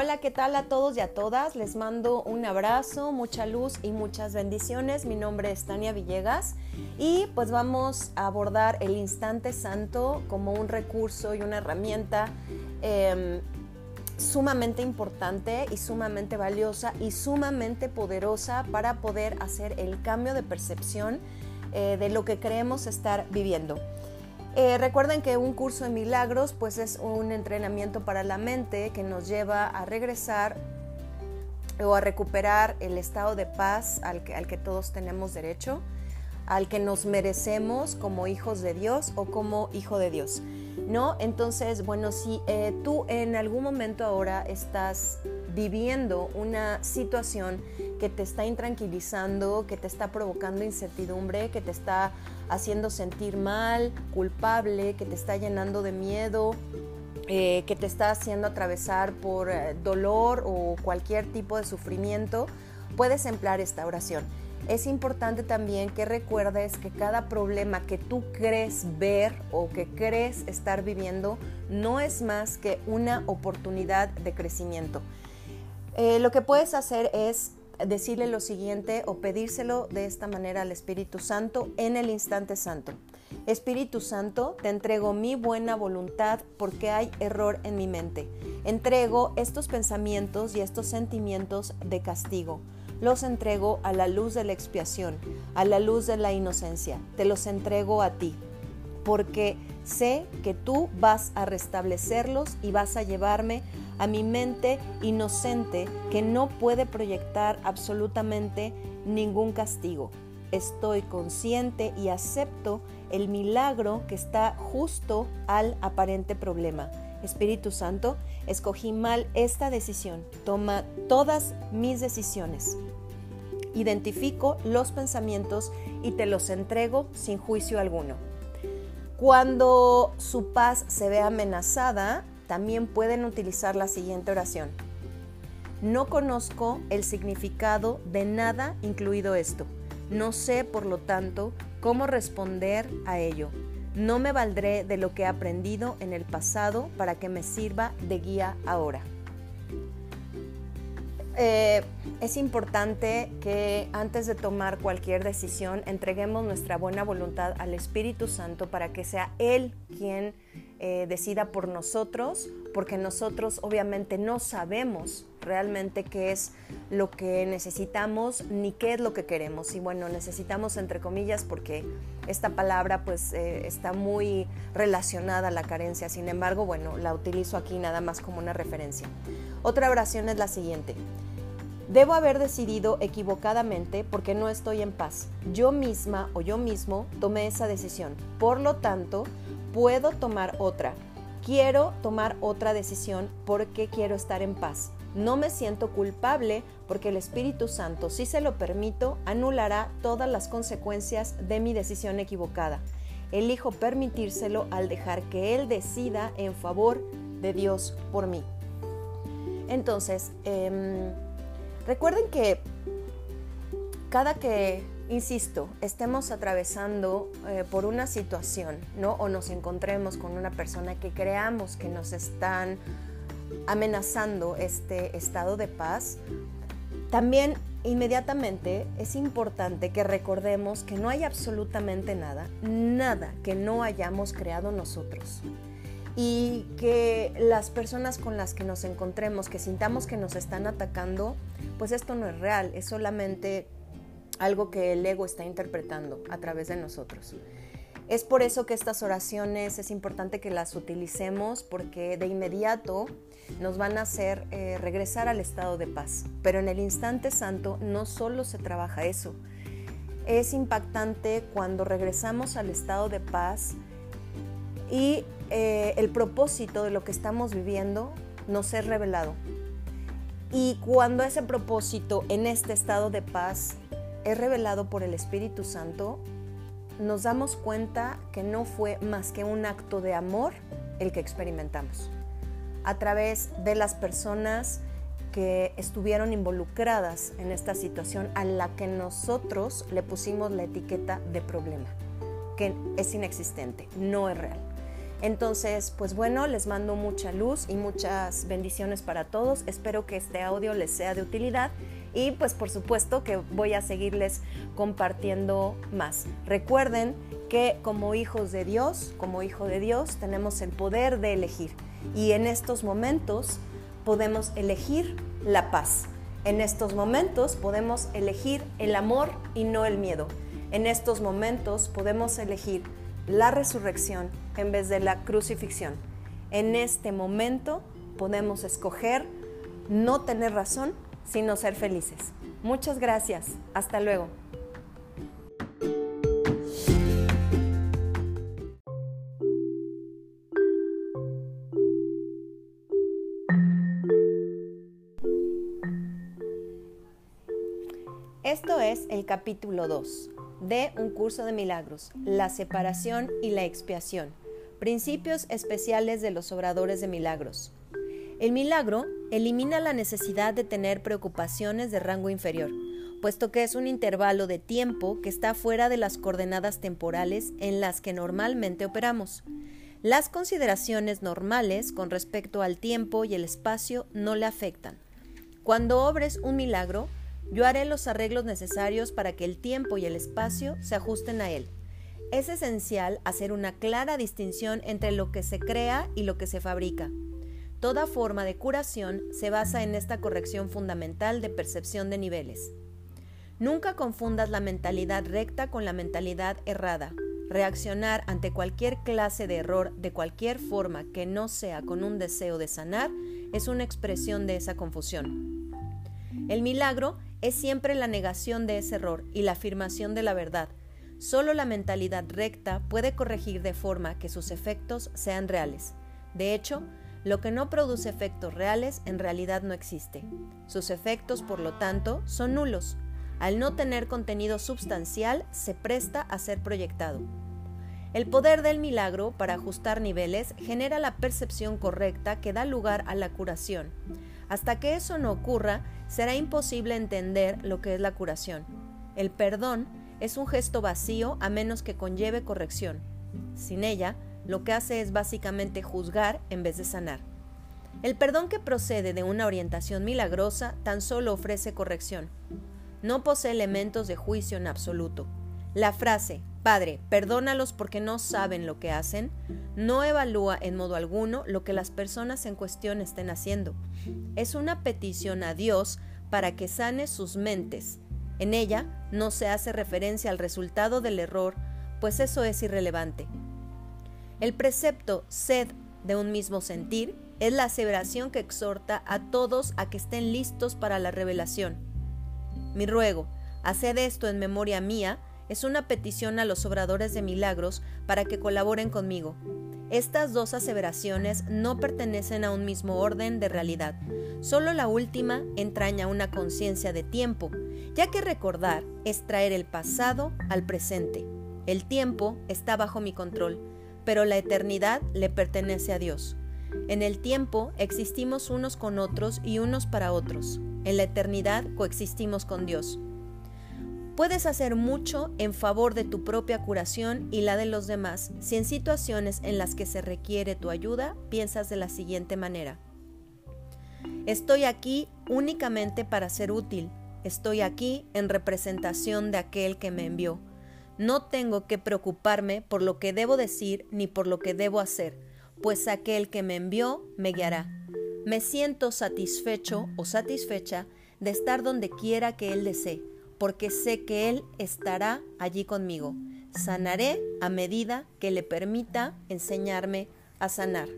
Hola, ¿qué tal a todos y a todas? Les mando un abrazo, mucha luz y muchas bendiciones. Mi nombre es Tania Villegas y pues vamos a abordar el instante santo como un recurso y una herramienta em, sumamente importante y sumamente valiosa y sumamente poderosa para poder hacer el cambio de percepción eh, de lo que creemos estar viviendo. Eh, recuerden que un curso de milagros pues es un entrenamiento para la mente que nos lleva a regresar o a recuperar el estado de paz al que, todos tenemos derecho, al que nos merecemos como hijos de Dios o como hijo de Dios. ¿No? Entonces, bueno, si eh, tú en algún momento ahora estás viviendo una situación que te está intranquilizando, que te está provocando incertidumbre, que te está haciendo sentir mal, culpable, que te está llenando de miedo, eh, que te está haciendo atravesar por eh, dolor o cualquier tipo de sufrimiento, puedes emplear esta oración. Es importante también que recuerdes que cada problema que tú crees ver o que crees estar viviendo no es más que una oportunidad de crecimiento. Eh, lo que puedes hacer es decirle lo siguiente o pedírselo de esta manera al Espíritu Santo en el instante santo. Espíritu Santo, te entrego mi buena voluntad porque hay error en mi mente. Entrego estos pensamientos y estos sentimientos de castigo. Los entrego a la luz de la expiación, a la luz de la inocencia. Te los entrego a ti, porque sé que tú vas a restablecerlos y vas a llevarme a mi mente inocente que no puede proyectar absolutamente ningún castigo. Estoy consciente y acepto el milagro que está justo al aparente problema. Espíritu Santo, escogí mal esta decisión. Toma todas mis decisiones. Identifico los pensamientos y te los entrego sin juicio alguno. Cuando su paz se ve amenazada, también pueden utilizar la siguiente oración. No conozco el significado de nada incluido esto. No sé, por lo tanto, cómo responder a ello. No me valdré de lo que he aprendido en el pasado para que me sirva de guía ahora. Eh, es importante que antes de tomar cualquier decisión entreguemos nuestra buena voluntad al Espíritu Santo para que sea Él quien eh, decida por nosotros, porque nosotros obviamente no sabemos realmente qué es lo que necesitamos ni qué es lo que queremos. Y bueno, necesitamos entre comillas porque esta palabra pues eh, está muy relacionada a la carencia. Sin embargo, bueno, la utilizo aquí nada más como una referencia. Otra oración es la siguiente. Debo haber decidido equivocadamente porque no estoy en paz. Yo misma o yo mismo tomé esa decisión. Por lo tanto, puedo tomar otra. Quiero tomar otra decisión porque quiero estar en paz. No me siento culpable porque el Espíritu Santo, si se lo permito, anulará todas las consecuencias de mi decisión equivocada. Elijo permitírselo al dejar que Él decida en favor de Dios por mí. Entonces, eh, Recuerden que cada que, insisto, estemos atravesando eh, por una situación, ¿no? O nos encontremos con una persona que creamos que nos están amenazando este estado de paz, también inmediatamente es importante que recordemos que no hay absolutamente nada, nada que no hayamos creado nosotros y que las personas con las que nos encontremos, que sintamos que nos están atacando, pues esto no es real, es solamente algo que el ego está interpretando a través de nosotros. Es por eso que estas oraciones es importante que las utilicemos porque de inmediato nos van a hacer eh, regresar al estado de paz. Pero en el instante santo no solo se trabaja eso. Es impactante cuando regresamos al estado de paz y eh, el propósito de lo que estamos viviendo nos es revelado. Y cuando ese propósito en este estado de paz es revelado por el Espíritu Santo, nos damos cuenta que no fue más que un acto de amor el que experimentamos. A través de las personas que estuvieron involucradas en esta situación a la que nosotros le pusimos la etiqueta de problema, que es inexistente, no es real. Entonces, pues bueno, les mando mucha luz y muchas bendiciones para todos. Espero que este audio les sea de utilidad y pues por supuesto que voy a seguirles compartiendo más. Recuerden que como hijos de Dios, como hijo de Dios, tenemos el poder de elegir y en estos momentos podemos elegir la paz. En estos momentos podemos elegir el amor y no el miedo. En estos momentos podemos elegir la resurrección en vez de la crucifixión. En este momento podemos escoger no tener razón, sino ser felices. Muchas gracias. Hasta luego. Esto es el capítulo 2 de Un curso de milagros, la separación y la expiación, principios especiales de los obradores de milagros. El milagro elimina la necesidad de tener preocupaciones de rango inferior, puesto que es un intervalo de tiempo que está fuera de las coordenadas temporales en las que normalmente operamos. Las consideraciones normales con respecto al tiempo y el espacio no le afectan. Cuando obres un milagro, yo haré los arreglos necesarios para que el tiempo y el espacio se ajusten a él. Es esencial hacer una clara distinción entre lo que se crea y lo que se fabrica. Toda forma de curación se basa en esta corrección fundamental de percepción de niveles. Nunca confundas la mentalidad recta con la mentalidad errada. Reaccionar ante cualquier clase de error de cualquier forma que no sea con un deseo de sanar es una expresión de esa confusión. El milagro es siempre la negación de ese error y la afirmación de la verdad. Solo la mentalidad recta puede corregir de forma que sus efectos sean reales. De hecho, lo que no produce efectos reales en realidad no existe. Sus efectos, por lo tanto, son nulos. Al no tener contenido substancial, se presta a ser proyectado. El poder del milagro para ajustar niveles genera la percepción correcta que da lugar a la curación. Hasta que eso no ocurra, será imposible entender lo que es la curación. El perdón es un gesto vacío a menos que conlleve corrección. Sin ella, lo que hace es básicamente juzgar en vez de sanar. El perdón que procede de una orientación milagrosa tan solo ofrece corrección. No posee elementos de juicio en absoluto. La frase, Padre, perdónalos porque no saben lo que hacen, no evalúa en modo alguno lo que las personas en cuestión estén haciendo. Es una petición a Dios para que sane sus mentes. En ella no se hace referencia al resultado del error, pues eso es irrelevante. El precepto sed de un mismo sentir es la aseveración que exhorta a todos a que estén listos para la revelación. Mi ruego, haced esto en memoria mía, es una petición a los obradores de milagros para que colaboren conmigo. Estas dos aseveraciones no pertenecen a un mismo orden de realidad. Solo la última entraña una conciencia de tiempo, ya que recordar es traer el pasado al presente. El tiempo está bajo mi control, pero la eternidad le pertenece a Dios. En el tiempo existimos unos con otros y unos para otros. En la eternidad coexistimos con Dios. Puedes hacer mucho en favor de tu propia curación y la de los demás si en situaciones en las que se requiere tu ayuda piensas de la siguiente manera. Estoy aquí únicamente para ser útil. Estoy aquí en representación de aquel que me envió. No tengo que preocuparme por lo que debo decir ni por lo que debo hacer, pues aquel que me envió me guiará. Me siento satisfecho o satisfecha de estar donde quiera que Él desee porque sé que Él estará allí conmigo. Sanaré a medida que le permita enseñarme a sanar.